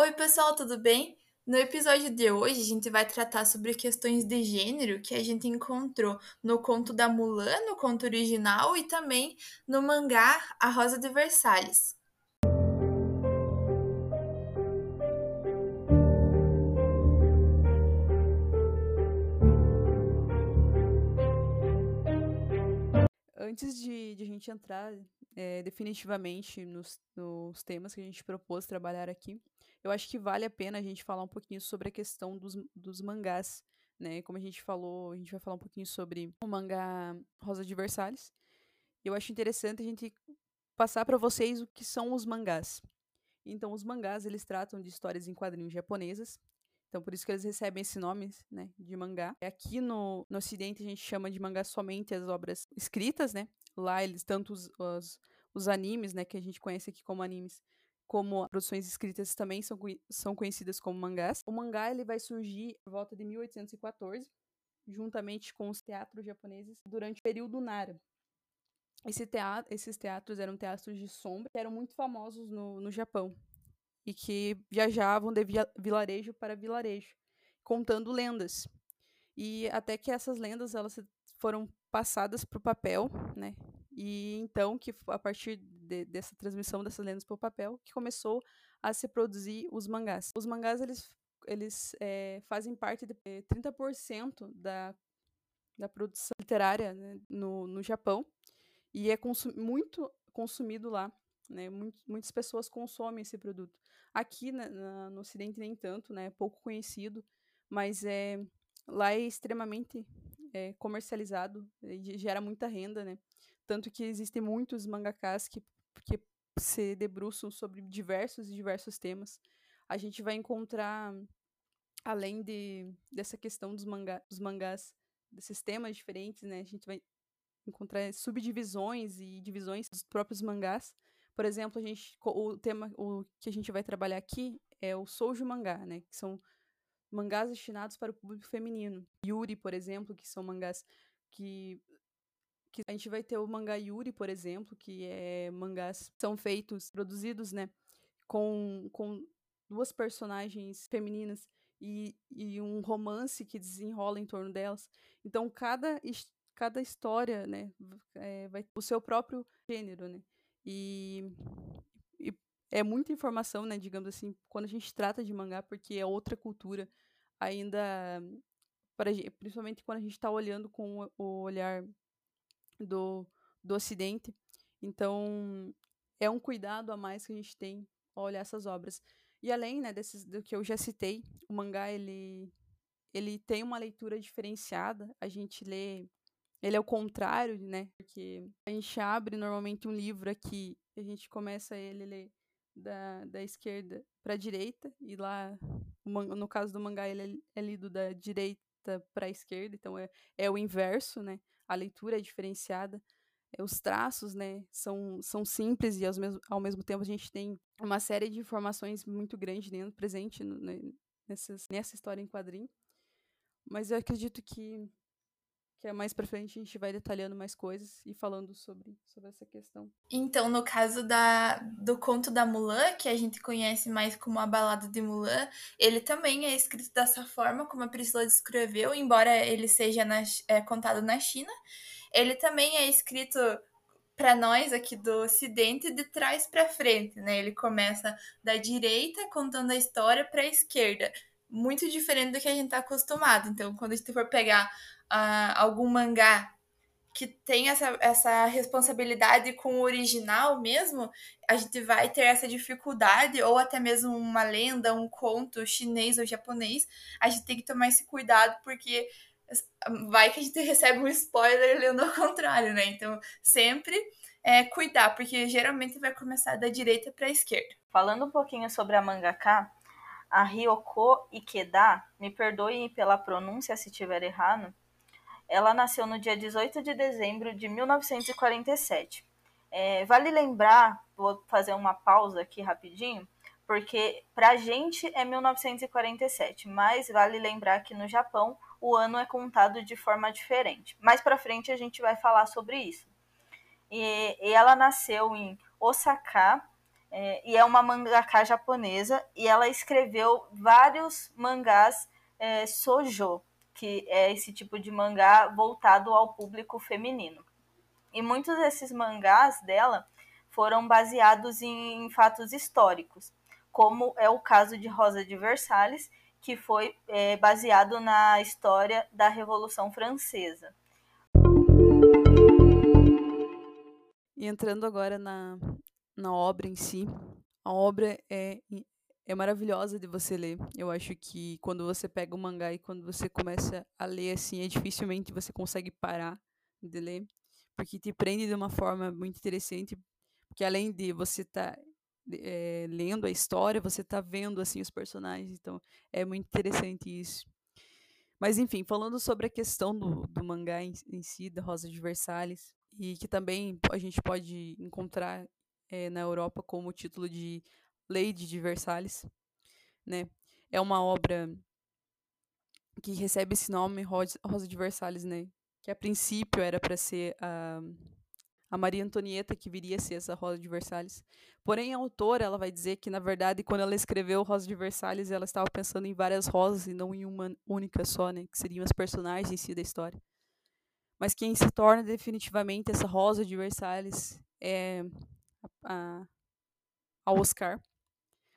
Oi, pessoal, tudo bem? No episódio de hoje, a gente vai tratar sobre questões de gênero que a gente encontrou no conto da Mulan, no conto original, e também no mangá A Rosa de Versalhes. Antes de, de a gente entrar é, definitivamente nos, nos temas que a gente propôs trabalhar aqui, eu acho que vale a pena a gente falar um pouquinho sobre a questão dos, dos mangás, né? Como a gente falou, a gente vai falar um pouquinho sobre o mangá Rosa de Versalhes. Eu acho interessante a gente passar para vocês o que são os mangás. Então, os mangás, eles tratam de histórias em quadrinhos japonesas. Então, por isso que eles recebem esse nome, né, de mangá. Aqui no, no Ocidente, a gente chama de mangá somente as obras escritas, né? Lá, eles, tanto os, os, os animes, né, que a gente conhece aqui como animes, como produções escritas também são, são conhecidas como mangás. O mangá ele vai surgir por volta de 1814, juntamente com os teatros japoneses, durante o período Nara. Esse teatro, esses teatros eram teatros de sombra que eram muito famosos no, no Japão e que viajavam de vilarejo para vilarejo, contando lendas. E até que essas lendas elas foram passadas para o papel, né? E então que a partir de, dessa transmissão dessas lendas para o papel que começou a se produzir os mangás. Os mangás eles eles é, fazem parte de 30% da, da produção literária né, no, no Japão e é muito consumido lá. Né? Muito, muitas pessoas consomem esse produto. Aqui na, na, no Ocidente nem tanto, né? é pouco conhecido, mas é, lá é extremamente é, comercializado e gera muita renda, né? Tanto que existem muitos mangakas que, que se debruçam sobre diversos e diversos temas. A gente vai encontrar, além de, dessa questão dos, manga, dos mangás, desses temas diferentes, né? A gente vai encontrar subdivisões e divisões dos próprios mangás. Por exemplo, a gente, o tema o que a gente vai trabalhar aqui é o Soujo Mangá, né? Que são mangás destinados para o público feminino. Yuri, por exemplo, que são mangás que que a gente vai ter o mangá Yuri, por exemplo, que é mangás são feitos, produzidos, né, com, com duas personagens femininas e, e um romance que desenrola em torno delas. Então, cada, cada história, né, é, vai o seu próprio gênero, né, e, e é muita informação, né, digamos assim, quando a gente trata de mangá, porque é outra cultura, ainda, para, principalmente quando a gente está olhando com o olhar do, do Ocidente. Então, é um cuidado a mais que a gente tem ao olhar essas obras. E além né, desses, do que eu já citei, o mangá ele, ele tem uma leitura diferenciada. A gente lê. Ele é o contrário, né? Porque a gente abre normalmente um livro aqui, a gente começa ele ler da, da esquerda para a direita, e lá, no caso do mangá, ele é, é lido da direita para a esquerda, então é, é o inverso, né? A leitura é diferenciada, eh, os traços, né, são, são simples e ao mesmo, ao mesmo tempo a gente tem uma série de informações muito grande dentro, presente no, nessas, nessa história em quadrinho. Mas eu acredito que, que é mais pra frente a gente vai detalhando mais coisas e falando sobre, sobre essa questão. Então, no caso da, do conto da Mulan, que a gente conhece mais como a Balada de Mulan, ele também é escrito dessa forma, como a Priscila descreveu, embora ele seja na, é, contado na China. Ele também é escrito para nós aqui do Ocidente de trás para frente, né? Ele começa da direita contando a história para a esquerda, muito diferente do que a gente está acostumado. Então, quando a gente for pegar uh, algum mangá que tem essa, essa responsabilidade com o original mesmo, a gente vai ter essa dificuldade, ou até mesmo uma lenda, um conto chinês ou japonês, a gente tem que tomar esse cuidado, porque vai que a gente recebe um spoiler lendo ao contrário, né? Então, sempre é, cuidar, porque geralmente vai começar da direita para a esquerda. Falando um pouquinho sobre a mangaka, a Ryoko Ikeda, me perdoe pela pronúncia se estiver errado, ela nasceu no dia 18 de dezembro de 1947. É, vale lembrar, vou fazer uma pausa aqui rapidinho, porque para a gente é 1947, mas vale lembrar que no Japão o ano é contado de forma diferente. Mais para frente a gente vai falar sobre isso. E, e ela nasceu em Osaka é, e é uma mangaka japonesa e ela escreveu vários mangás é, sojo, que é esse tipo de mangá voltado ao público feminino. E muitos desses mangás dela foram baseados em fatos históricos, como é o caso de Rosa de Versalhes, que foi é, baseado na história da Revolução Francesa. E entrando agora na, na obra em si. A obra é, é maravilhosa de você ler. Eu acho que quando você pega o mangá e quando você começa a ler assim, é dificilmente você consegue parar de ler, porque te prende de uma forma muito interessante, porque além de você estar tá, é, lendo a história, você está vendo assim os personagens, então é muito interessante isso. Mas enfim, falando sobre a questão do, do mangá em, em si, da Rosa de Versalhes, e que também a gente pode encontrar é, na Europa como o título de Lady de Versalhes, né? É uma obra que recebe esse nome, Rosa de Versalhes, né? Que a princípio era para ser a, a Maria Antonieta que viria a ser essa Rosa de Versalhes. Porém, a autora ela vai dizer que, na verdade, quando ela escreveu Rosa de Versalhes, ela estava pensando em várias rosas e não em uma única só, né? Que seriam as personagens em si da história. Mas quem se torna definitivamente essa Rosa de Versalhes é a, a Oscar.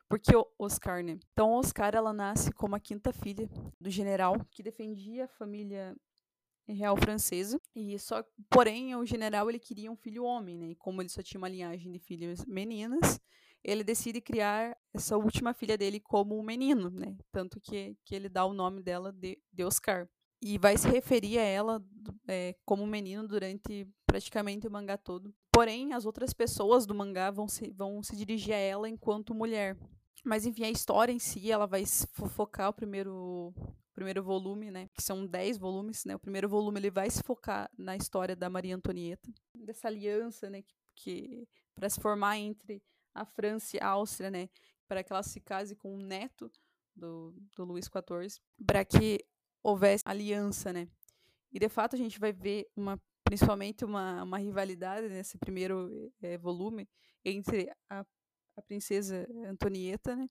Porque o Oscar, né? Então, Oscar, ela nasce como a quinta filha do general que defendia a família real francesa. E só, porém, o general ele queria um filho homem, né? E como ele só tinha uma linhagem de filhas meninas, ele decide criar essa última filha dele como um menino, né? Tanto que, que ele dá o nome dela de, de Oscar. E vai se referir a ela é, como menino durante praticamente o mangá todo. Porém, as outras pessoas do mangá vão se, vão se dirigir a ela enquanto mulher. Mas enfim, a história em si, ela vai focar o primeiro, primeiro volume, né? Que são 10 volumes, né? O primeiro volume ele vai se focar na história da Maria Antonieta, dessa aliança, né? Que, que para se formar entre a França e a Áustria, né? Para que ela se case com o neto do, do Luís XIV, para que houvesse aliança, né? E de fato a gente vai ver uma principalmente uma, uma rivalidade nesse primeiro é, volume entre a, a princesa Antonieta né,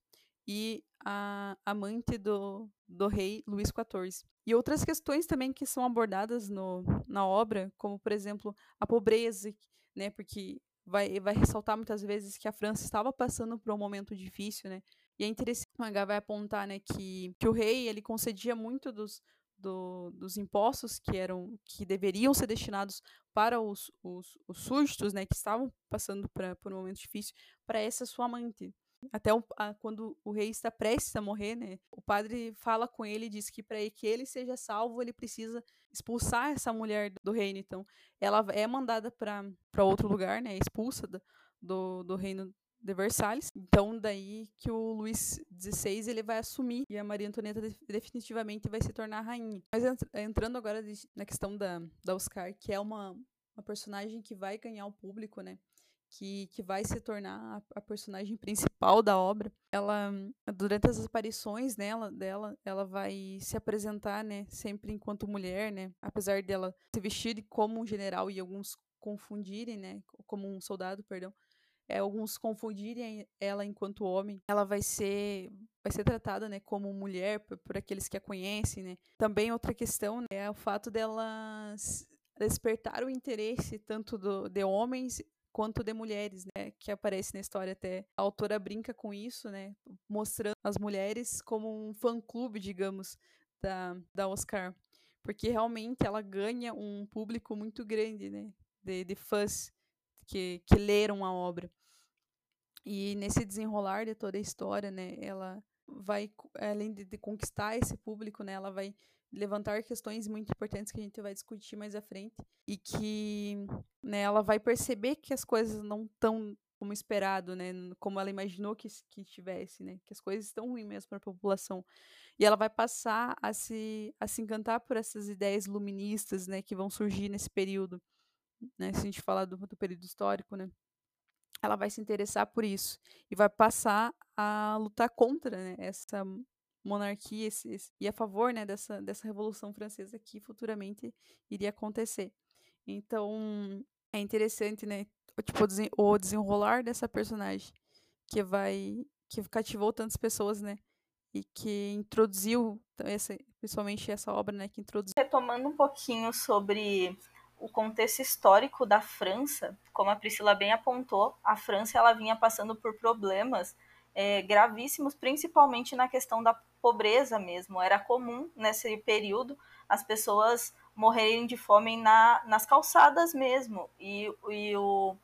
e a amante do, do rei Luís XIV. E outras questões também que são abordadas no, na obra, como, por exemplo, a pobreza, né, porque vai, vai ressaltar muitas vezes que a França estava passando por um momento difícil, né, e é interessante, o H vai apontar né, que, que o rei ele concedia muito dos, do, dos impostos que eram que deveriam ser destinados para os, os, os súditos, né, que estavam passando pra, por um momento difícil, para essa sua amante. Até o, a, quando o rei está prestes a morrer, né, o padre fala com ele e diz que para que ele seja salvo, ele precisa expulsar essa mulher do reino. Então, ela é mandada para outro lugar, né, expulsa do, do, do reino de Versalhes. Então, daí que o Luís XVI ele vai assumir e a Maria Antonieta definitivamente vai se tornar rainha. Mas entrando agora na questão da, da Oscar, que é uma, uma personagem que vai ganhar o público, né? Que, que vai se tornar a, a, personagem principal da obra. Ela, durante as aparições nela, dela, ela vai se apresentar, né, sempre enquanto mulher, né, apesar dela se vestir como um general e alguns confundirem, né, como um soldado, perdão, é, alguns confundirem ela enquanto homem, ela vai ser vai ser tratada, né, como mulher por, por aqueles que a conhecem, né. Também outra questão né, é o fato dela despertar o interesse tanto do, de homens quanto de mulheres, né, que aparece na história até. A autora brinca com isso, né, mostrando as mulheres como um fã-clube, digamos, da, da Oscar, porque realmente ela ganha um público muito grande, né, de, de fãs que, que leram a obra. E nesse desenrolar de toda a história, né, ela vai, além de, de, conquistar esse público, né, ela vai levantar questões muito importantes que a gente vai discutir mais à frente e que, né, ela vai perceber que as coisas não estão como esperado, né, como ela imaginou que, que estivesse, né, que as coisas estão ruins mesmo para a população. E ela vai passar a se, a se encantar por essas ideias luministas, né, que vão surgir nesse período, né, se a gente falar do, do período histórico, né ela vai se interessar por isso e vai passar a lutar contra né, essa monarquia esse, esse, e a favor né, dessa, dessa revolução francesa que futuramente iria acontecer. Então é interessante, né, tipo, o desenrolar dessa personagem que vai que cativou tantas pessoas, né? E que introduziu essa, principalmente essa obra, né, que introduziu. Retomando um pouquinho sobre o contexto histórico da França, como a Priscila bem apontou, a França ela vinha passando por problemas é, gravíssimos, principalmente na questão da pobreza mesmo. Era comum nesse período as pessoas morrerem de fome na, nas calçadas mesmo. E, e o,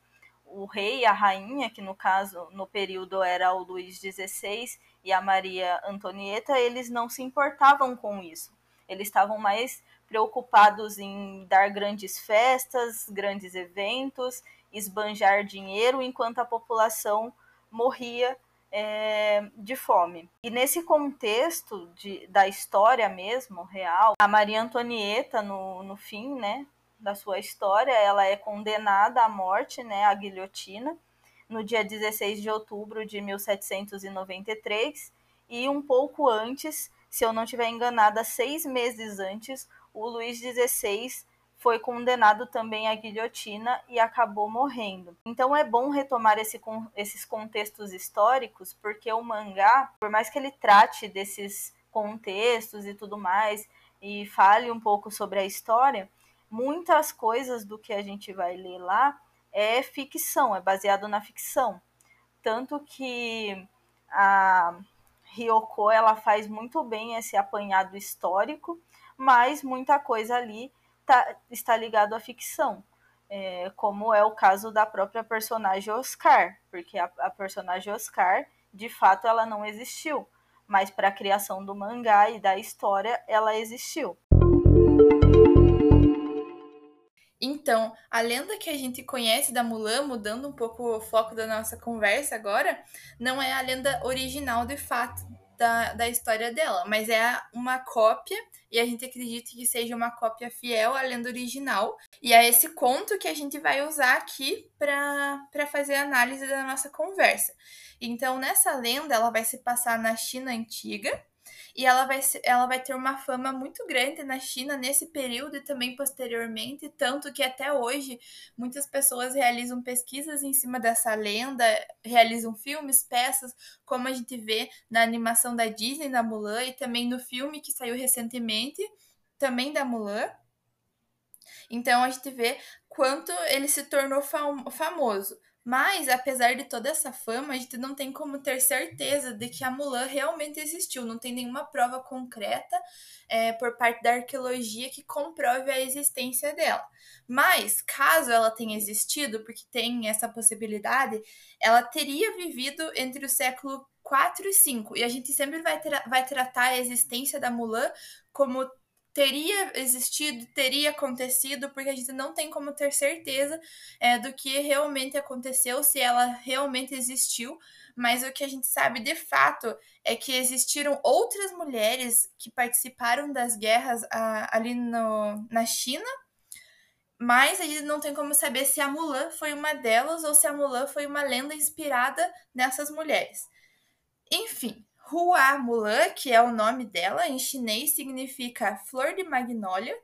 o rei e a rainha, que no caso, no período era o Luís XVI e a Maria Antonieta, eles não se importavam com isso. Eles estavam mais preocupados em dar grandes festas, grandes eventos, esbanjar dinheiro, enquanto a população morria é, de fome. E nesse contexto de, da história mesmo, real, a Maria Antonieta, no, no fim né, da sua história, ela é condenada à morte, né, à guilhotina, no dia 16 de outubro de 1793, e um pouco antes, se eu não estiver enganada, seis meses antes, o Luís XVI foi condenado também à guilhotina e acabou morrendo. Então é bom retomar esse, esses contextos históricos, porque o mangá, por mais que ele trate desses contextos e tudo mais, e fale um pouco sobre a história, muitas coisas do que a gente vai ler lá é ficção, é baseado na ficção. Tanto que a Ryoko ela faz muito bem esse apanhado histórico, mas muita coisa ali tá, está ligado à ficção. É, como é o caso da própria personagem Oscar, porque a, a personagem Oscar, de fato, ela não existiu, mas para a criação do mangá e da história, ela existiu. Então, a lenda que a gente conhece da Mulan, mudando um pouco o foco da nossa conversa agora, não é a lenda original de fato da, da história dela, mas é uma cópia e a gente acredita que seja uma cópia fiel à lenda original. E é esse conto que a gente vai usar aqui para fazer a análise da nossa conversa. Então, nessa lenda, ela vai se passar na China antiga e ela vai, ela vai ter uma fama muito grande na China nesse período e também posteriormente, tanto que até hoje muitas pessoas realizam pesquisas em cima dessa lenda, realizam filmes, peças, como a gente vê na animação da Disney, da Mulan, e também no filme que saiu recentemente, também da Mulan. Então a gente vê quanto ele se tornou fam famoso. Mas, apesar de toda essa fama, a gente não tem como ter certeza de que a Mulan realmente existiu. Não tem nenhuma prova concreta é, por parte da arqueologia que comprove a existência dela. Mas, caso ela tenha existido, porque tem essa possibilidade, ela teria vivido entre o século 4 e 5. E a gente sempre vai, tra vai tratar a existência da Mulan como teria existido, teria acontecido, porque a gente não tem como ter certeza é, do que realmente aconteceu, se ela realmente existiu. Mas o que a gente sabe de fato é que existiram outras mulheres que participaram das guerras a, ali no, na China, mas a gente não tem como saber se a Mulan foi uma delas ou se a Mulan foi uma lenda inspirada nessas mulheres. Enfim, Hua Mulan, que é o nome dela, em chinês significa flor de magnólia,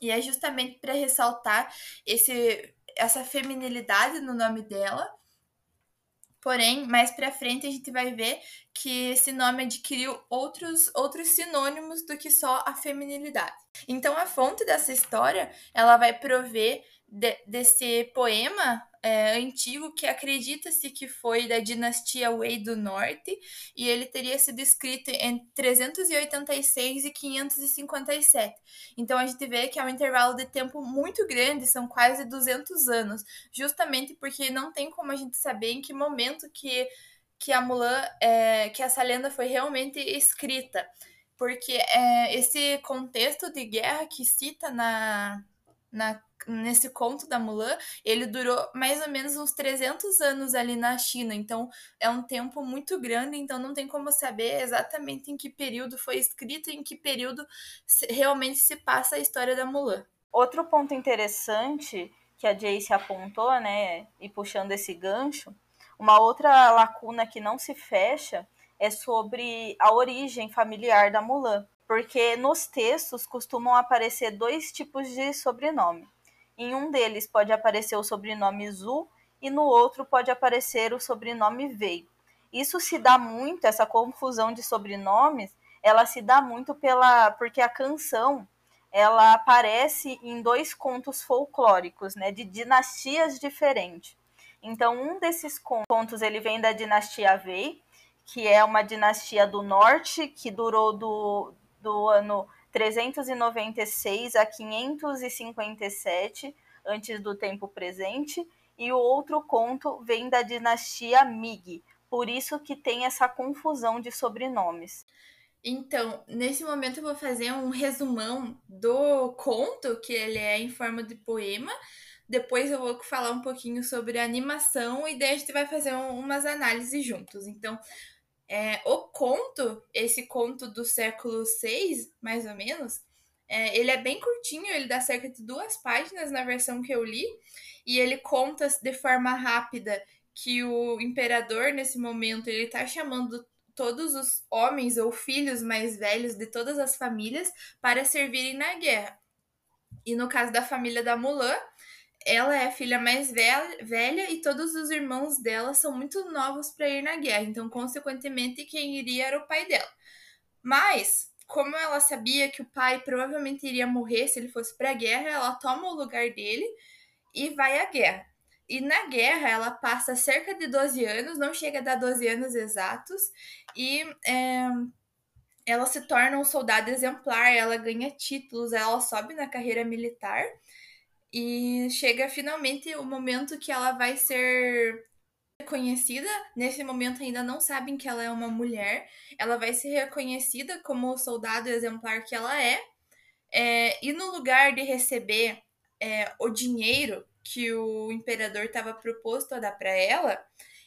e é justamente para ressaltar esse, essa feminilidade no nome dela. Porém, mais para frente a gente vai ver que esse nome adquiriu outros, outros sinônimos do que só a feminilidade. Então, a fonte dessa história ela vai prover de, desse poema é, antigo que acredita-se que foi da dinastia Wei do Norte e ele teria sido escrito entre 386 e 557. Então a gente vê que é um intervalo de tempo muito grande, são quase 200 anos, justamente porque não tem como a gente saber em que momento que, que a Mulan, é, que essa lenda foi realmente escrita. Porque é, esse contexto de guerra que cita na, na nesse conto da Mulan, ele durou mais ou menos uns 300 anos ali na China, então é um tempo muito grande, então não tem como saber exatamente em que período foi escrito e em que período realmente se passa a história da Mulan. Outro ponto interessante que a Jace apontou, né, e puxando esse gancho, uma outra lacuna que não se fecha é sobre a origem familiar da Mulan, porque nos textos costumam aparecer dois tipos de sobrenome. Em um deles pode aparecer o sobrenome Zu e no outro pode aparecer o sobrenome Vei. Isso se dá muito, essa confusão de sobrenomes, ela se dá muito pela porque a canção ela aparece em dois contos folclóricos, né, de dinastias diferentes. Então, um desses contos ele vem da dinastia Wei, que é uma dinastia do norte que durou do, do ano 396 a 557 antes do tempo presente, e o outro conto vem da dinastia Ming. Por isso que tem essa confusão de sobrenomes. Então, nesse momento eu vou fazer um resumão do conto, que ele é em forma de poema. Depois eu vou falar um pouquinho sobre a animação e daí a gente vai fazer um, umas análises juntos. Então, é, o conto, esse conto do século VI, mais ou menos, é, ele é bem curtinho, ele dá cerca de duas páginas na versão que eu li, e ele conta de forma rápida que o imperador, nesse momento, ele está chamando todos os homens ou filhos mais velhos de todas as famílias para servirem na guerra. E no caso da família da Mulan, ela é a filha mais velha e todos os irmãos dela são muito novos para ir na guerra. Então, consequentemente, quem iria era o pai dela. Mas, como ela sabia que o pai provavelmente iria morrer se ele fosse para a guerra, ela toma o lugar dele e vai à guerra. E na guerra ela passa cerca de 12 anos, não chega a dar 12 anos exatos, e é, ela se torna um soldado exemplar, ela ganha títulos, ela sobe na carreira militar, e chega finalmente o momento que ela vai ser reconhecida. Nesse momento ainda não sabem que ela é uma mulher. Ela vai ser reconhecida como o soldado exemplar que ela é. é e no lugar de receber é, o dinheiro que o imperador estava proposto a dar para ela,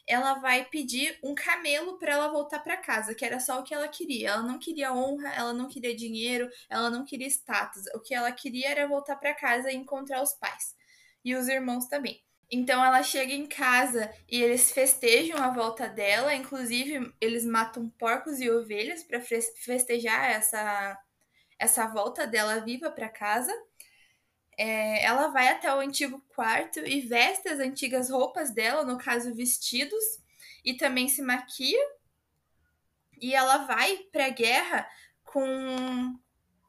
ela vai pedir um camelo para ela voltar para casa, que era só o que ela queria. Ela não queria honra, ela não queria dinheiro, ela não queria status. O que ela queria era voltar para casa e encontrar os pais e os irmãos também. Então ela chega em casa e eles festejam a volta dela, inclusive eles matam porcos e ovelhas para festejar essa essa volta dela viva para casa é, ela vai até o antigo quarto e veste as antigas roupas dela, no caso vestidos, e também se maquia. E ela vai pra guerra com,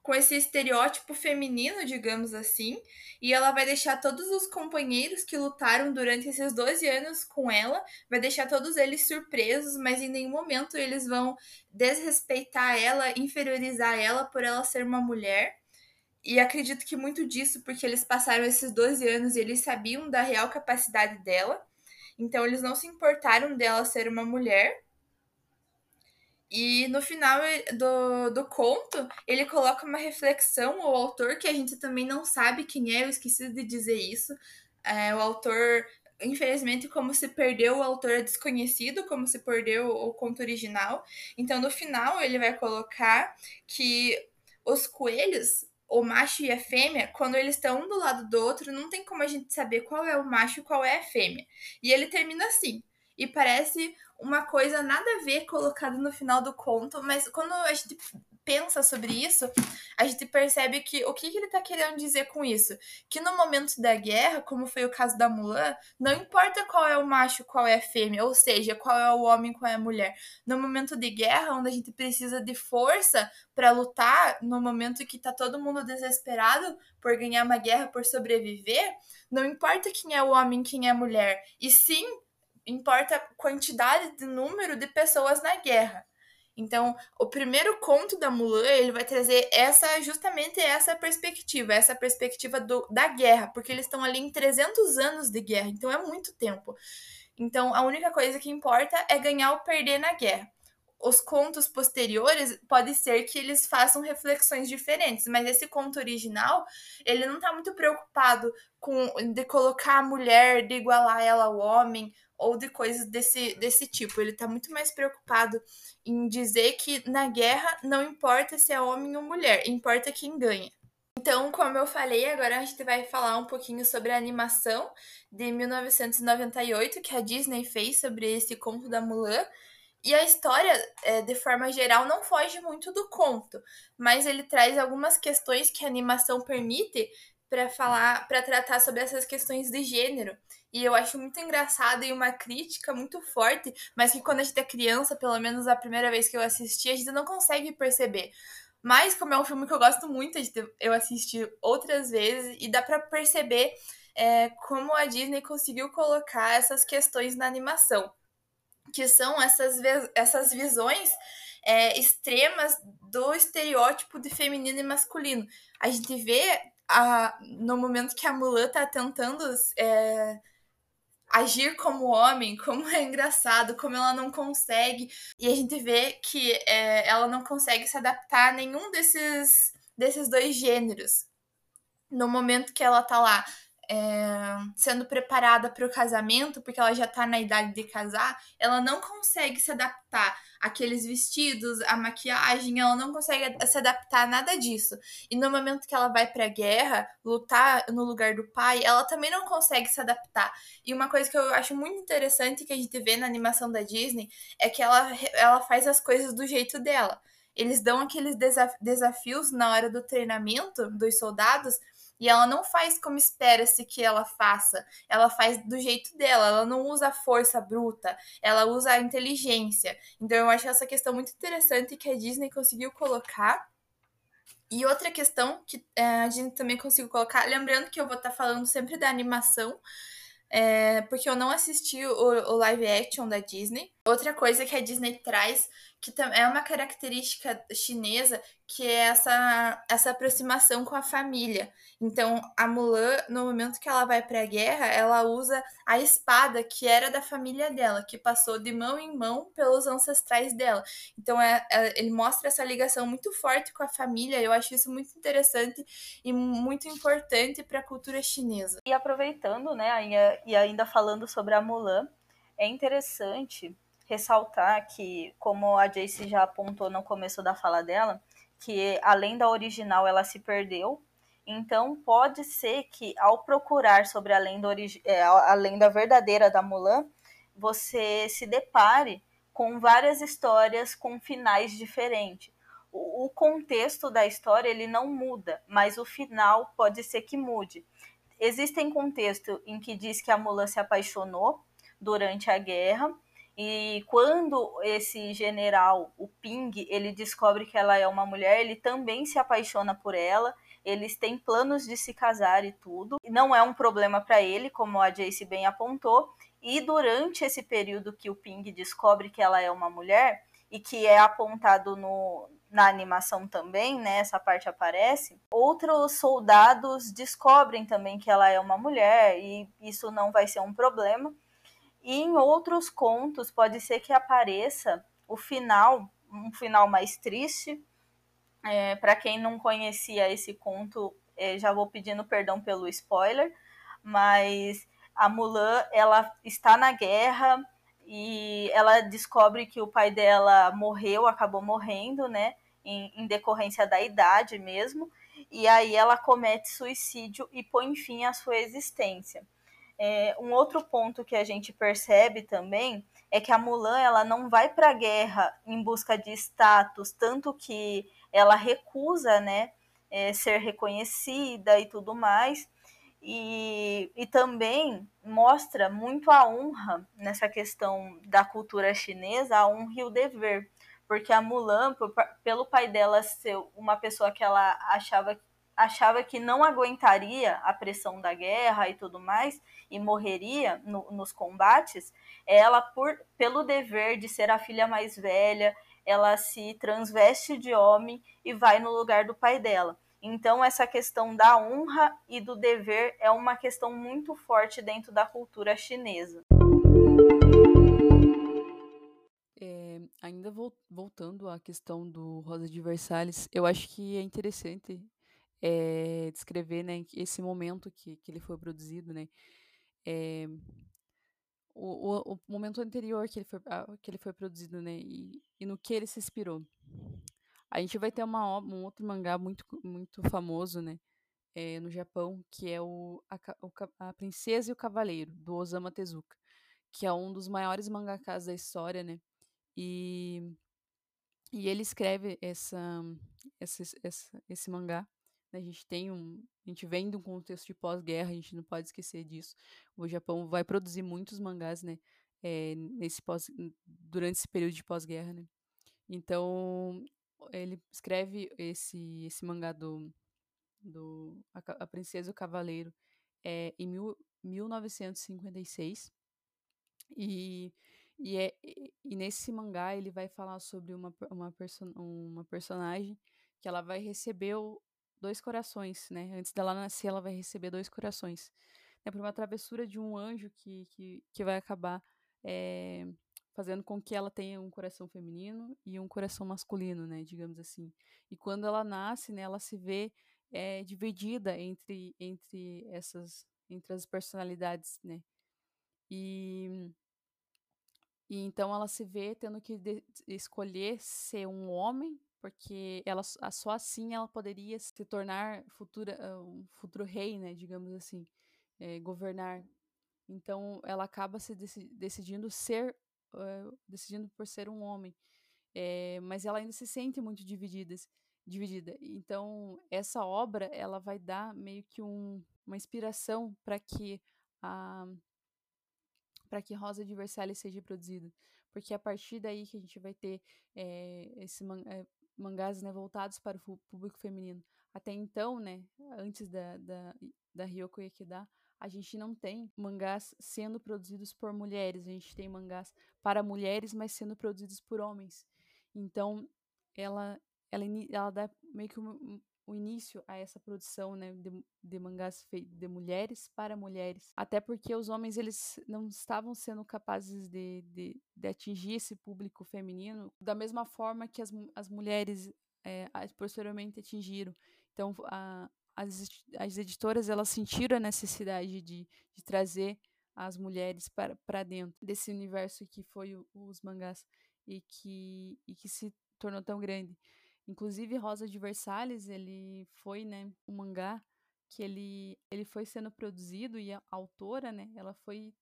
com esse estereótipo feminino, digamos assim, e ela vai deixar todos os companheiros que lutaram durante esses 12 anos com ela, vai deixar todos eles surpresos, mas em nenhum momento eles vão desrespeitar ela, inferiorizar ela por ela ser uma mulher. E acredito que muito disso porque eles passaram esses 12 anos e eles sabiam da real capacidade dela. Então eles não se importaram dela ser uma mulher. E no final do, do conto, ele coloca uma reflexão ao autor, que a gente também não sabe quem é, eu esqueci de dizer isso. É, o autor, infelizmente, como se perdeu, o autor é desconhecido, como se perdeu o conto original. Então, no final, ele vai colocar que os coelhos o macho e a fêmea, quando eles estão um do lado do outro, não tem como a gente saber qual é o macho e qual é a fêmea. E ele termina assim. E parece uma coisa nada a ver colocada no final do conto, mas quando a gente pensa sobre isso, a gente percebe que o que, que ele está querendo dizer com isso? Que no momento da guerra, como foi o caso da Mulan, não importa qual é o macho, qual é a fêmea, ou seja, qual é o homem, qual é a mulher. No momento de guerra, onde a gente precisa de força para lutar, no momento que está todo mundo desesperado por ganhar uma guerra, por sobreviver, não importa quem é o homem, quem é a mulher, e sim importa a quantidade de número de pessoas na guerra. Então, o primeiro conto da Mulan, ele vai trazer essa justamente essa perspectiva, essa perspectiva do, da guerra, porque eles estão ali em 300 anos de guerra, então é muito tempo. Então, a única coisa que importa é ganhar ou perder na guerra. Os contos posteriores pode ser que eles façam reflexões diferentes, mas esse conto original, ele não está muito preocupado com de colocar a mulher, de igualar ela ao homem, ou de coisas desse, desse tipo. Ele está muito mais preocupado em dizer que na guerra não importa se é homem ou mulher, importa quem ganha. Então, como eu falei, agora a gente vai falar um pouquinho sobre a animação de 1998 que a Disney fez sobre esse conto da Mulan. E a história, é, de forma geral, não foge muito do conto, mas ele traz algumas questões que a animação permite para falar, para tratar sobre essas questões de gênero. E eu acho muito engraçado e uma crítica muito forte, mas que quando a gente é criança, pelo menos a primeira vez que eu assisti, a gente não consegue perceber. Mas como é um filme que eu gosto muito, eu assisti outras vezes e dá para perceber é, como a Disney conseguiu colocar essas questões na animação, que são essas, essas visões é, extremas do estereótipo de feminino e masculino. A gente vê a, no momento que a Mulan tá tentando é, agir como homem, como é engraçado, como ela não consegue. E a gente vê que é, ela não consegue se adaptar a nenhum desses, desses dois gêneros. No momento que ela tá lá é, sendo preparada para o casamento, porque ela já está na idade de casar, ela não consegue se adaptar àqueles vestidos, à maquiagem, ela não consegue se adaptar a nada disso. E no momento que ela vai para a guerra, lutar no lugar do pai, ela também não consegue se adaptar. E uma coisa que eu acho muito interessante que a gente vê na animação da Disney é que ela, ela faz as coisas do jeito dela. Eles dão aqueles desafios na hora do treinamento dos soldados e ela não faz como espera-se que ela faça. Ela faz do jeito dela. Ela não usa a força bruta. Ela usa a inteligência. Então eu acho essa questão muito interessante que a Disney conseguiu colocar. E outra questão que é, a Disney também conseguiu colocar, lembrando que eu vou estar falando sempre da animação, é, porque eu não assisti o, o, live action da Disney. Outra coisa que a Disney traz, que é uma característica chinesa, que é essa, essa aproximação com a família. Então, a Mulan, no momento que ela vai para a guerra, ela usa a espada que era da família dela, que passou de mão em mão pelos ancestrais dela. Então, é, é, ele mostra essa ligação muito forte com a família. Eu acho isso muito interessante e muito importante para a cultura chinesa. E aproveitando, né, e ainda falando sobre a Mulan, é interessante ressaltar que, como a Jace já apontou no começo da fala dela, que além da original ela se perdeu. Então pode ser que ao procurar sobre a lenda, é, a lenda verdadeira da Mulan, você se depare com várias histórias com finais diferentes. O, o contexto da história ele não muda, mas o final pode ser que mude. Existem contextos em que diz que a Mulan se apaixonou durante a guerra, e quando esse general, o Ping, ele descobre que ela é uma mulher, ele também se apaixona por ela. Eles têm planos de se casar e tudo. Não é um problema para ele, como a Jace bem apontou. E durante esse período que o Ping descobre que ela é uma mulher e que é apontado no, na animação também, né? Essa parte aparece. Outros soldados descobrem também que ela é uma mulher e isso não vai ser um problema. E em outros contos pode ser que apareça o final, um final mais triste. É, Para quem não conhecia esse conto, é, já vou pedindo perdão pelo spoiler, mas a Mulan ela está na guerra e ela descobre que o pai dela morreu, acabou morrendo, né? Em, em decorrência da idade mesmo. E aí ela comete suicídio e põe fim à sua existência. É, um outro ponto que a gente percebe também é que a Mulan ela não vai para a guerra em busca de status, tanto que ela recusa né, é, ser reconhecida e tudo mais. E, e também mostra muito a honra nessa questão da cultura chinesa, a honra e o dever. Porque a Mulan, por, pelo pai dela ser uma pessoa que ela achava achava que não aguentaria a pressão da guerra e tudo mais e morreria no, nos combates, ela por pelo dever de ser a filha mais velha, ela se transveste de homem e vai no lugar do pai dela. Então essa questão da honra e do dever é uma questão muito forte dentro da cultura chinesa. É, ainda voltando à questão do Rosa de Versalhes, eu acho que é interessante é, descrever né, esse momento que, que ele foi produzido, né? É, o, o, o, momento anterior que ele foi, que ele foi produzido, né? E, e no que ele se inspirou. A gente vai ter uma, um outro mangá muito, muito famoso, né? É, no Japão, que é o a, a, Princesa e o Cavaleiro, do Osamu Tezuka, que é um dos maiores mangakas da história, né? E, e ele escreve essa, essa, essa, esse mangá a gente tem um, A gente vem de um contexto de pós-guerra, a gente não pode esquecer disso. O Japão vai produzir muitos mangás, né? É, nesse pós, durante esse período de pós-guerra, né? Então, ele escreve esse, esse mangá do, do a, a Princesa e o Cavaleiro é, em mil, 1956. E, e, é, e nesse mangá ele vai falar sobre uma, uma, perso uma personagem que ela vai receber dois corações, né? Antes dela nascer, ela vai receber dois corações. É por uma travessura de um anjo que, que, que vai acabar é, fazendo com que ela tenha um coração feminino e um coração masculino, né? Digamos assim. E quando ela nasce, né, ela se vê é, dividida entre, entre essas entre as personalidades, né? E, e então ela se vê tendo que escolher ser um homem, porque ela só assim ela poderia se tornar futura um futuro rei, né? Digamos assim, é, governar. Então ela acaba se decidindo ser uh, decidindo por ser um homem, é, mas ela ainda se sente muito dividida dividida. Então, essa obra, ela vai dar meio que um, uma inspiração para que a para que Rosa de Versalhes seja produzida, porque é a partir daí que a gente vai ter é, esse mangás né, voltados para o público feminino. Até então, né, antes da, da, da Ryoko Ikeda, a gente não tem mangás sendo produzidos por mulheres, a gente tem mangás para mulheres, mas sendo produzidos por homens. Então, ela ela, ela dá meio que o início a essa produção né, de, de mangás de mulheres para mulheres. Até porque os homens eles não estavam sendo capazes de, de, de atingir esse público feminino da mesma forma que as, as mulheres é, posteriormente atingiram. Então, a, as, as editoras elas sentiram a necessidade de, de trazer as mulheres para, dentro desse universo que foi o, os mangás e que, e que se tornou tão grande. Inclusive, Rosa de Versalhes, ele foi, né, um mangá que ele, ele foi sendo produzido e a autora, né, ela foi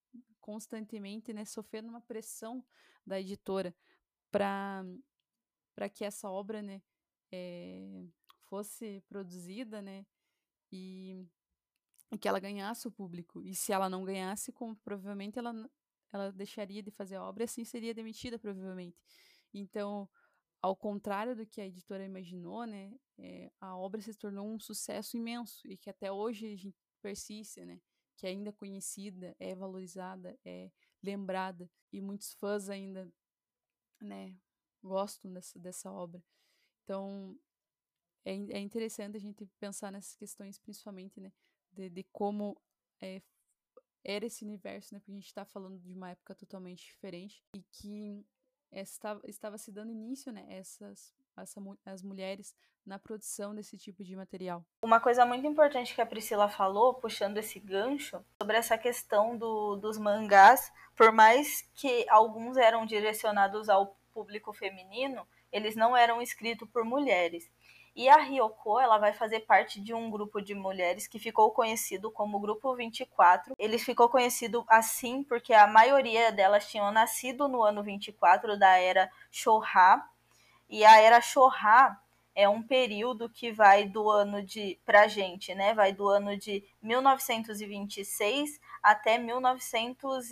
constantemente, né, sofrendo uma pressão da editora para para que essa obra, né, é, fosse produzida, né, e, que ela ganhasse o público. E se ela não ganhasse, como, provavelmente ela ela deixaria de fazer a obra e assim seria demitida, provavelmente. Então, ao contrário do que a editora imaginou, né, é, a obra se tornou um sucesso imenso e que até hoje a gente persiste, né, que é ainda conhecida, é valorizada, é lembrada e muitos fãs ainda, né, gostam dessa, dessa obra. Então é, é interessante a gente pensar nessas questões, principalmente, né, de, de como é, era esse universo, né, porque a gente está falando de uma época totalmente diferente e que estava, estava se dando início, né, essas, essa, as mulheres na produção desse tipo de material. Uma coisa muito importante que a Priscila falou, puxando esse gancho, sobre essa questão do, dos mangás, por mais que alguns eram direcionados ao público feminino, eles não eram escritos por mulheres. E a Ryoko, ela vai fazer parte de um grupo de mulheres que ficou conhecido como Grupo 24. Ele ficou conhecido assim porque a maioria delas tinham nascido no ano 24 da era Shoha. E a era Shoha é um período que vai do ano de pra gente, né? Vai do ano de 1926 até 1900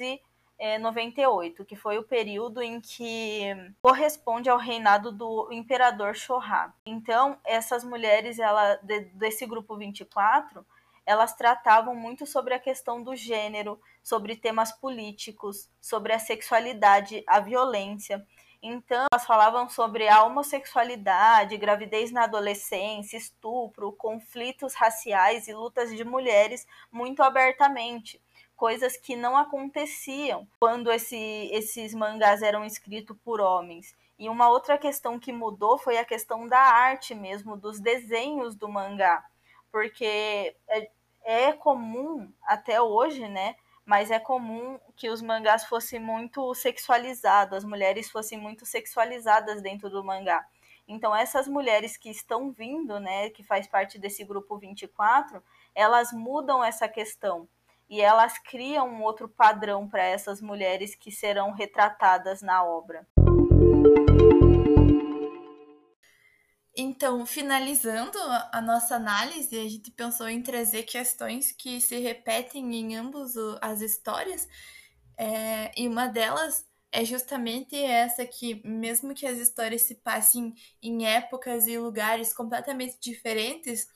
e 98, que foi o período em que corresponde ao reinado do imperador Shoha. Então, essas mulheres ela, de, desse grupo 24, elas tratavam muito sobre a questão do gênero, sobre temas políticos, sobre a sexualidade, a violência. Então, elas falavam sobre a homossexualidade, gravidez na adolescência, estupro, conflitos raciais e lutas de mulheres muito abertamente coisas que não aconteciam quando esse, esses mangás eram escritos por homens. E uma outra questão que mudou foi a questão da arte mesmo, dos desenhos do mangá. Porque é, é comum, até hoje, né? Mas é comum que os mangás fossem muito sexualizados, as mulheres fossem muito sexualizadas dentro do mangá. Então, essas mulheres que estão vindo, né, que faz parte desse grupo 24, elas mudam essa questão e elas criam um outro padrão para essas mulheres que serão retratadas na obra. Então, finalizando a nossa análise, a gente pensou em trazer questões que se repetem em ambas as histórias, é, e uma delas é justamente essa que, mesmo que as histórias se passem em épocas e lugares completamente diferentes,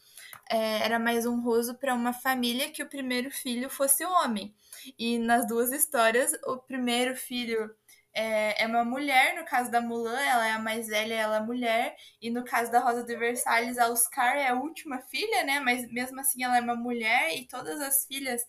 é, era mais honroso para uma família que o primeiro filho fosse homem. E nas duas histórias, o primeiro filho é, é uma mulher, no caso da Mulan, ela é a mais velha, ela é mulher, e no caso da Rosa de Versalhes, a Oscar é a última filha, né? Mas mesmo assim ela é uma mulher e todas as filhas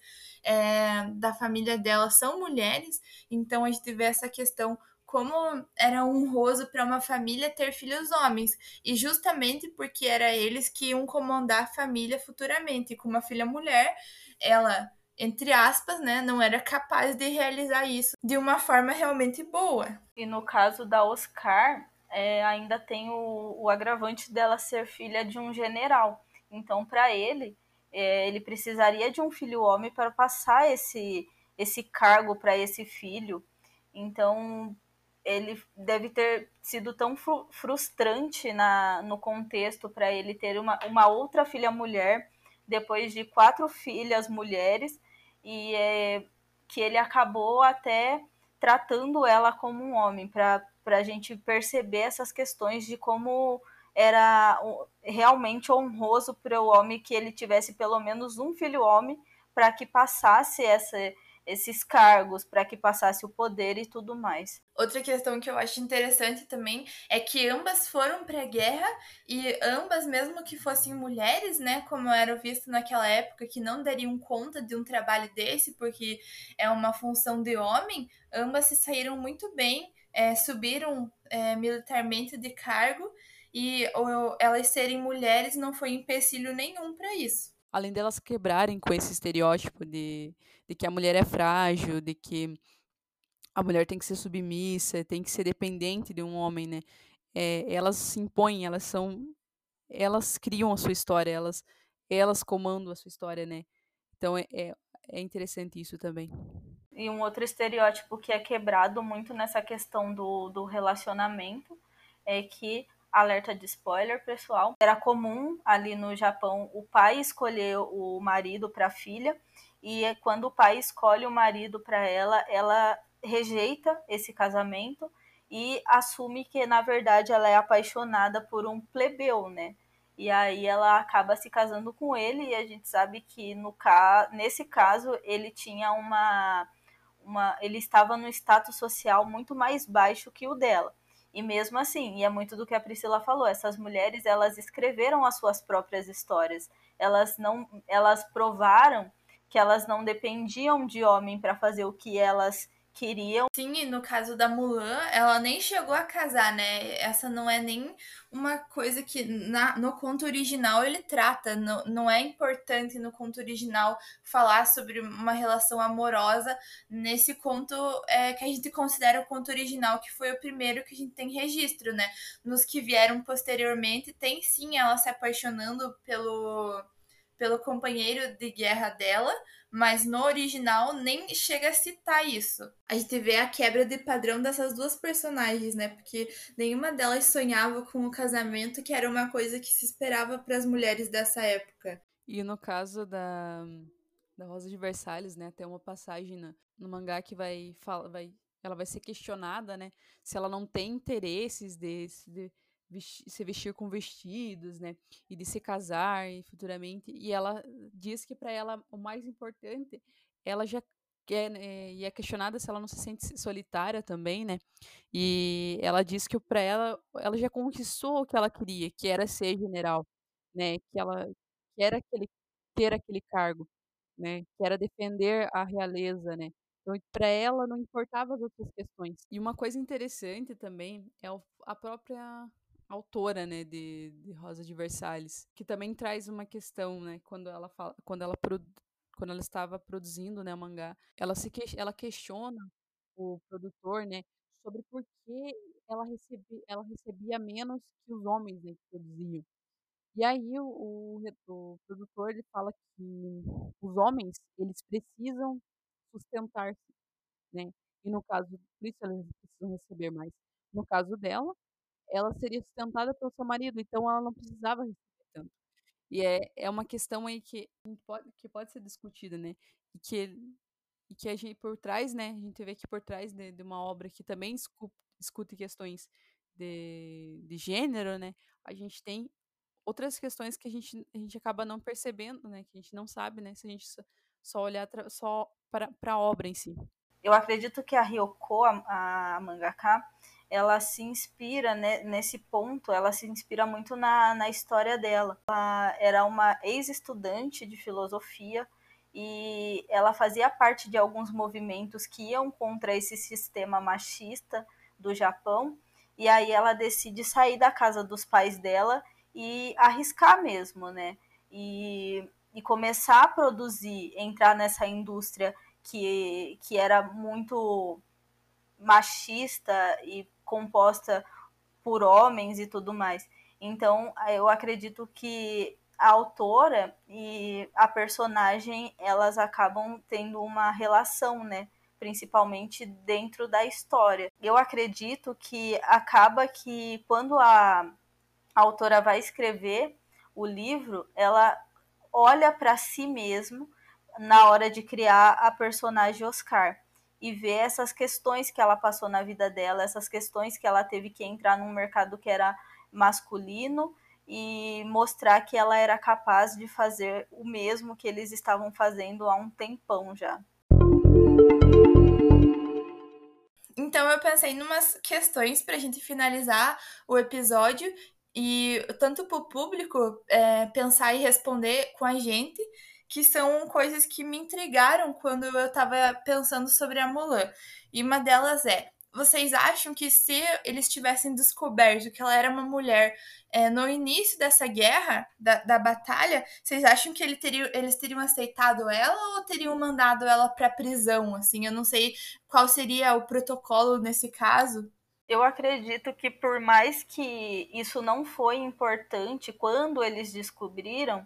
é, da família dela são mulheres, então a gente vê essa questão como era honroso para uma família ter filhos homens, e justamente porque era eles que iam comandar a família futuramente, e com uma filha mulher, ela entre aspas, né, não era capaz de realizar isso de uma forma realmente boa. E no caso da Oscar, é, ainda tem o, o, agravante dela ser filha de um general. Então, para ele, é, ele precisaria de um filho homem para passar esse, esse cargo para esse filho. Então, ele deve ter sido tão fru frustrante na, no contexto para ele ter uma, uma outra filha mulher depois de quatro filhas mulheres e é, que ele acabou até tratando ela como um homem, para a gente perceber essas questões de como era realmente honroso para o homem que ele tivesse pelo menos um filho homem para que passasse essa esses cargos para que passasse o poder e tudo mais. Outra questão que eu acho interessante também é que ambas foram para a guerra e ambas, mesmo que fossem mulheres, né, como era visto naquela época, que não dariam conta de um trabalho desse porque é uma função de homem, ambas se saíram muito bem, é, subiram é, militarmente de cargo e ou, elas serem mulheres não foi empecilho nenhum para isso além delas quebrarem com esse estereótipo de, de que a mulher é frágil, de que a mulher tem que ser submissa, tem que ser dependente de um homem, né? É, elas se impõem, elas são, elas criam a sua história, elas, elas comandam a sua história, né? Então é, é, é interessante isso também. E um outro estereótipo que é quebrado muito nessa questão do, do relacionamento é que alerta de spoiler, pessoal. Era comum ali no Japão o pai escolher o marido para a filha e é quando o pai escolhe o marido para ela, ela rejeita esse casamento e assume que na verdade ela é apaixonada por um plebeu, né? E aí ela acaba se casando com ele e a gente sabe que no ca... nesse caso ele tinha uma uma ele estava no status social muito mais baixo que o dela. E mesmo assim, e é muito do que a Priscila falou, essas mulheres, elas escreveram as suas próprias histórias. Elas não, elas provaram que elas não dependiam de homem para fazer o que elas queriam. Sim, e no caso da Mulan, ela nem chegou a casar, né? Essa não é nem uma coisa que na, no conto original ele trata. Não, não é importante no conto original falar sobre uma relação amorosa nesse conto é, que a gente considera o conto original, que foi o primeiro que a gente tem registro, né? Nos que vieram posteriormente, tem sim ela se apaixonando pelo pelo companheiro de guerra dela, mas no original nem chega a citar isso. A gente vê a quebra de padrão dessas duas personagens, né? Porque nenhuma delas sonhava com o casamento, que era uma coisa que se esperava para as mulheres dessa época. E no caso da, da Rosa de Versalhes, né, tem uma passagem no, no mangá que vai, fala, vai ela vai ser questionada, né, se ela não tem interesses desse, de, se vestir com vestidos, né? E de se casar e futuramente. E ela diz que para ela o mais importante, ela já quer, né, e é questionada se ela não se sente solitária também, né? E ela diz que para ela, ela já conquistou o que ela queria, que era ser general, né? Que ela que era aquele ter aquele cargo, né? Que era defender a realeza, né? Então, para ela não importava as outras questões. E uma coisa interessante também é a própria autora, né, de, de Rosa de Versalhes, que também traz uma questão, né, quando ela fala, quando ela quando ela estava produzindo, né, o mangá, ela se que, ela questiona o produtor, né, sobre por que ela recebia, ela recebia menos que os homens né, que produziam. E aí o, o, produtor ele fala que os homens eles precisam sustentar-se, né? E no caso, por isso precisam receber mais. No caso dela, ela seria sustentada pelo seu marido, então ela não precisava receber tanto. E é, é uma questão aí que pode, que pode ser discutida, né? E que, e que a gente, por trás, né? A gente vê aqui por trás de, de uma obra que também discute questões de, de gênero, né? A gente tem outras questões que a gente, a gente acaba não percebendo, né? Que a gente não sabe, né? Se a gente só olhar só para a obra em si. Eu acredito que a Ryoko, a, a mangaka, ela se inspira né, nesse ponto, ela se inspira muito na, na história dela. Ela era uma ex-estudante de filosofia e ela fazia parte de alguns movimentos que iam contra esse sistema machista do Japão. E aí ela decide sair da casa dos pais dela e arriscar mesmo, né? E, e começar a produzir, entrar nessa indústria que, que era muito machista e composta por homens e tudo mais. Então, eu acredito que a autora e a personagem, elas acabam tendo uma relação, né? Principalmente dentro da história. Eu acredito que acaba que quando a autora vai escrever o livro, ela olha para si mesmo na hora de criar a personagem Oscar e vê essas questões que ela passou na vida dela, essas questões que ela teve que entrar num mercado que era masculino e mostrar que ela era capaz de fazer o mesmo que eles estavam fazendo há um tempão já. Então eu pensei em umas questões para a gente finalizar o episódio e tanto para o público é, pensar e responder com a gente, que são coisas que me intrigaram quando eu estava pensando sobre a Mulan. E uma delas é: vocês acham que se eles tivessem descoberto que ela era uma mulher é, no início dessa guerra, da, da batalha, vocês acham que ele teria, eles teriam aceitado ela ou teriam mandado ela para prisão? Assim, eu não sei qual seria o protocolo nesse caso. Eu acredito que por mais que isso não foi importante quando eles descobriram,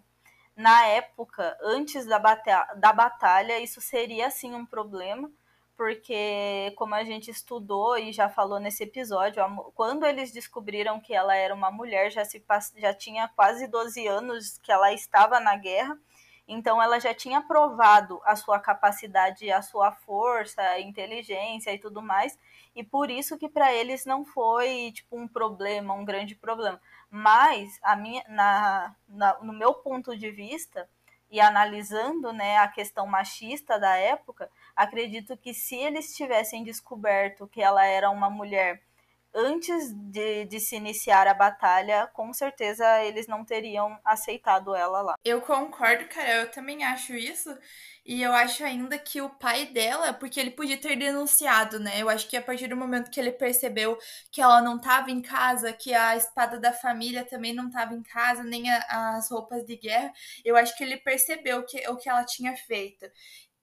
na época, antes da, batalha, da batalha, isso seria sim um problema, porque como a gente estudou e já falou nesse episódio, quando eles descobriram que ela era uma mulher, já, se, já tinha quase 12 anos que ela estava na guerra, então ela já tinha provado a sua capacidade, a sua força, a inteligência e tudo mais, e por isso que para eles não foi tipo um problema, um grande problema. Mas a minha, na, na, no meu ponto de vista e analisando né, a questão machista da época, acredito que se eles tivessem descoberto que ela era uma mulher antes de, de, se iniciar a batalha, com certeza eles não teriam aceitado ela lá. Eu concordo, cara, eu também acho isso. E eu acho ainda que o pai dela, porque ele podia ter denunciado, né? Eu acho que a partir do momento que ele percebeu que ela não estava em casa, que a espada da família também não estava em casa, nem a, as roupas de guerra, eu acho que ele percebeu que, o que ela tinha feito.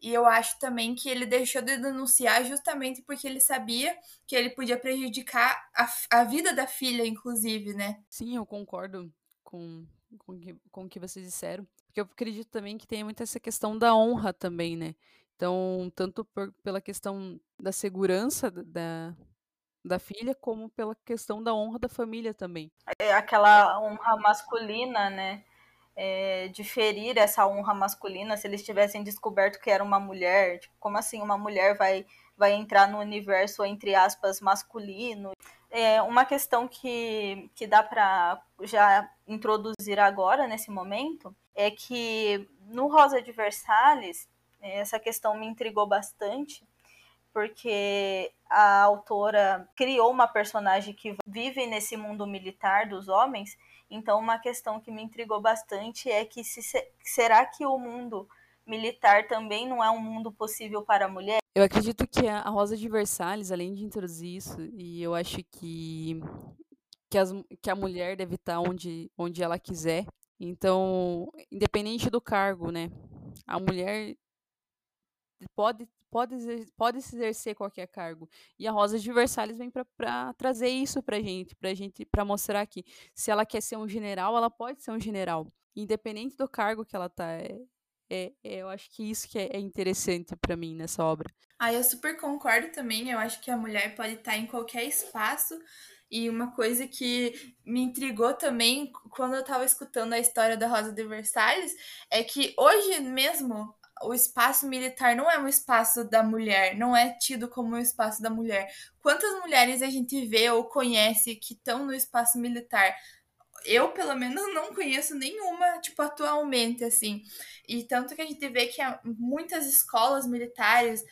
E eu acho também que ele deixou de denunciar justamente porque ele sabia que ele podia prejudicar a, a vida da filha, inclusive, né? Sim, eu concordo com, com, que, com o que vocês disseram. Porque eu acredito também que tem muito essa questão da honra também, né? Então, tanto por, pela questão da segurança da, da filha, como pela questão da honra da família também. É aquela honra masculina, né? É, de ferir essa honra masculina se eles tivessem descoberto que era uma mulher. Tipo, como assim uma mulher vai, vai entrar no universo, entre aspas, masculino? É uma questão que, que dá para já introduzir agora, nesse momento, é que no Rosa de Versalhes, essa questão me intrigou bastante, porque a autora criou uma personagem que vive nesse mundo militar dos homens então, uma questão que me intrigou bastante é que se, será que o mundo militar também não é um mundo possível para a mulher? Eu acredito que a Rosa de Versalhes, além de introduzir isso, e eu acho que, que, as, que a mulher deve estar onde, onde ela quiser. Então, independente do cargo, né? A mulher pode pode, pode se exercer qualquer cargo. E a Rosa de Versalhes vem para trazer isso para gente, para gente, para mostrar que se ela quer ser um general, ela pode ser um general, independente do cargo que ela tá. É, é, é eu acho que isso que é, é interessante para mim nessa obra. Ah, eu super concordo também. Eu acho que a mulher pode estar em qualquer espaço E uma coisa que me intrigou também quando eu estava escutando a história da Rosa de Versalhes é que hoje mesmo o espaço militar não é um espaço da mulher, não é tido como um espaço da mulher. Quantas mulheres a gente vê ou conhece que estão no espaço militar? Eu, pelo menos, não conheço nenhuma, tipo, atualmente, assim. E tanto que a gente vê que muitas escolas militares,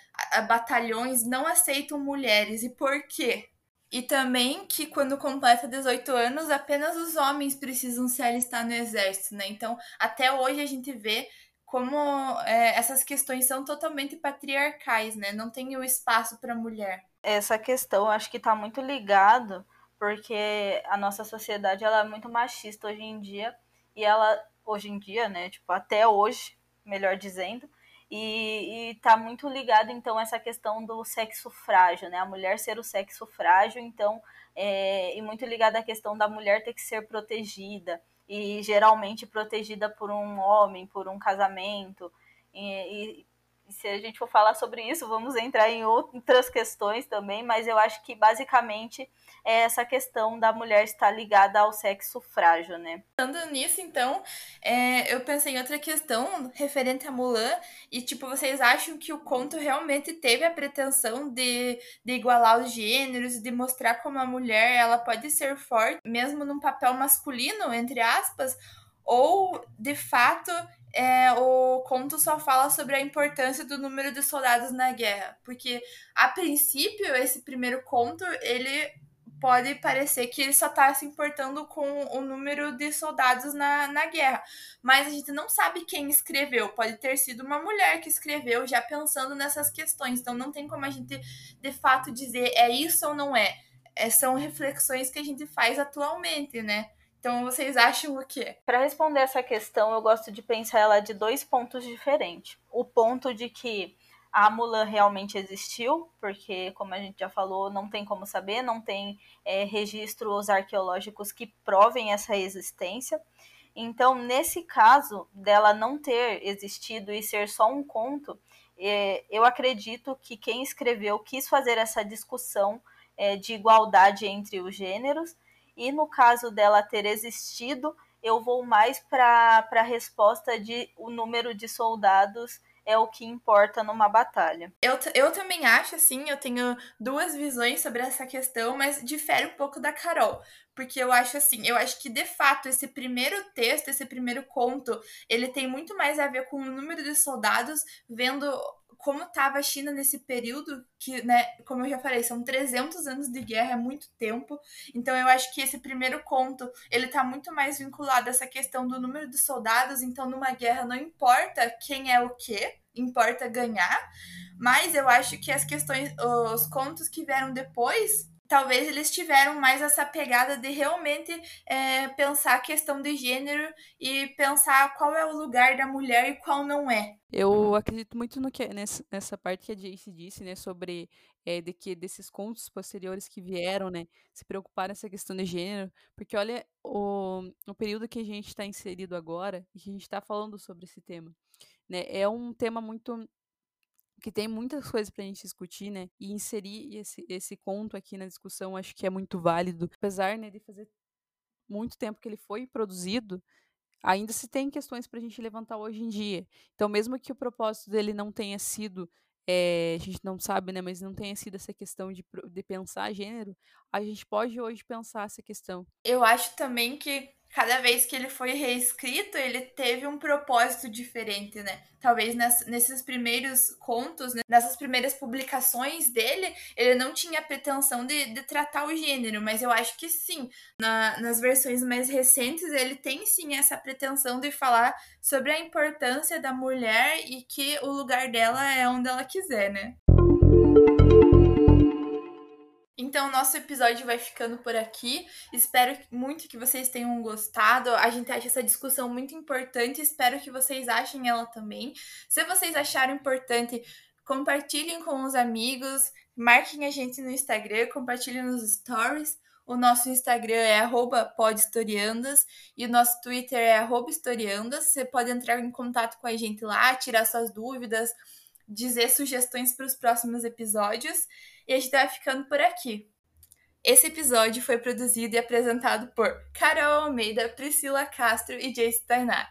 batalhões, não aceitam mulheres. E por quê? E também que quando completa 18 anos, apenas os homens precisam se alistar no exército, né? Então, até hoje a gente vê como é, essas questões são totalmente patriarcais, né? Não tem o espaço para mulher. Essa questão acho que está muito ligado porque a nossa sociedade ela é muito machista hoje em dia e ela hoje em dia, né? Tipo até hoje, melhor dizendo, e, está muito ligado então essa questão do sexo frágil, né? A mulher ser o sexo frágil, então é, e muito ligado à questão da mulher ter que ser protegida e geralmente protegida por um homem, por um casamento. E, e, se a gente for falar sobre isso, vamos entrar em outras questões também, mas eu acho que basicamente é essa questão da mulher estar ligada ao sexo frágil, né? Pensando nisso, então, é, eu pensei em outra questão referente a Mulan, e tipo, vocês acham que o conto realmente teve a pretensão de, de igualar os gêneros, de mostrar como a mulher ela pode ser forte, mesmo num papel masculino, entre aspas, ou de fato é, o conto só fala sobre a importância do número de soldados na guerra. Porque, a princípio, esse primeiro conto, ele pode parecer que ele só está se importando com o número de soldados na, na guerra. Mas a gente não sabe quem escreveu. Pode ter sido uma mulher que escreveu já pensando nessas questões. Então não tem como a gente, de fato, dizer é isso ou não é. é são reflexões que a gente faz atualmente, né? Então vocês acham o quê? Para responder essa questão, eu gosto de pensar ela de dois pontos diferentes. O ponto de que a Mulan realmente existiu, porque, como a gente já falou, não tem como saber, não tem é, registros arqueológicos que provem essa existência. Então, nesse caso dela não ter existido e ser só um conto, é, eu acredito que quem escreveu quis fazer essa discussão é, de igualdade entre os gêneros e no caso dela ter existido, eu vou mais para a resposta de o número de soldados é o que importa numa batalha. Eu, eu também acho, assim, eu tenho duas visões sobre essa questão, mas difere um pouco da Carol. Porque eu acho assim, eu acho que de fato esse primeiro texto, esse primeiro conto, ele tem muito mais a ver com o número de soldados, vendo como estava a China nesse período, que, né, como eu já falei, são 300 anos de guerra, é muito tempo. Então eu acho que esse primeiro conto, ele tá muito mais vinculado a essa questão do número de soldados, então numa guerra não importa quem é o quê, importa ganhar. Mas eu acho que as questões, os contos que vieram depois, talvez eles tiveram mais essa pegada de realmente é, pensar a questão de gênero e pensar qual é o lugar da mulher e qual não é. Eu acredito muito no que nessa, nessa parte que a Jace disse, né, sobre é, de que desses contos posteriores que vieram, né, se preocupar nessa questão de gênero, porque olha o, o período que a gente está inserido agora e que a gente está falando sobre esse tema, né, é um tema muito que tem muitas coisas para a gente discutir, né? E inserir esse, esse conto aqui na discussão acho que é muito válido. Apesar né, de fazer muito tempo que ele foi produzido, ainda se tem questões para a gente levantar hoje em dia. Então, mesmo que o propósito dele não tenha sido, é, a gente não sabe, né? Mas não tenha sido essa questão de, de pensar gênero, a gente pode hoje pensar essa questão. Eu acho também que cada vez que ele foi reescrito, ele teve um propósito diferente, né? Talvez nesses primeiros contos, né? nessas primeiras publicações dele, ele não tinha pretensão de, de tratar o gênero, mas eu acho que sim. Na, nas versões mais recentes, ele tem sim essa pretensão de falar sobre a importância da mulher e que o lugar dela é onde ela quiser, né? Então, nosso episódio vai ficando por aqui. Espero muito que vocês tenham gostado. A gente acha essa discussão muito importante. Espero que vocês achem ela também. Se vocês acharam importante, compartilhem com os amigos, marquem a gente no Instagram, compartilhem nos stories. O nosso Instagram é podhistoriandas e o nosso Twitter é historiandas. Você pode entrar em contato com a gente lá, tirar suas dúvidas, dizer sugestões para os próximos episódios. E a gente vai ficando por aqui. Esse episódio foi produzido e apresentado por Carol Almeida, Priscila Castro e Jace Tainá.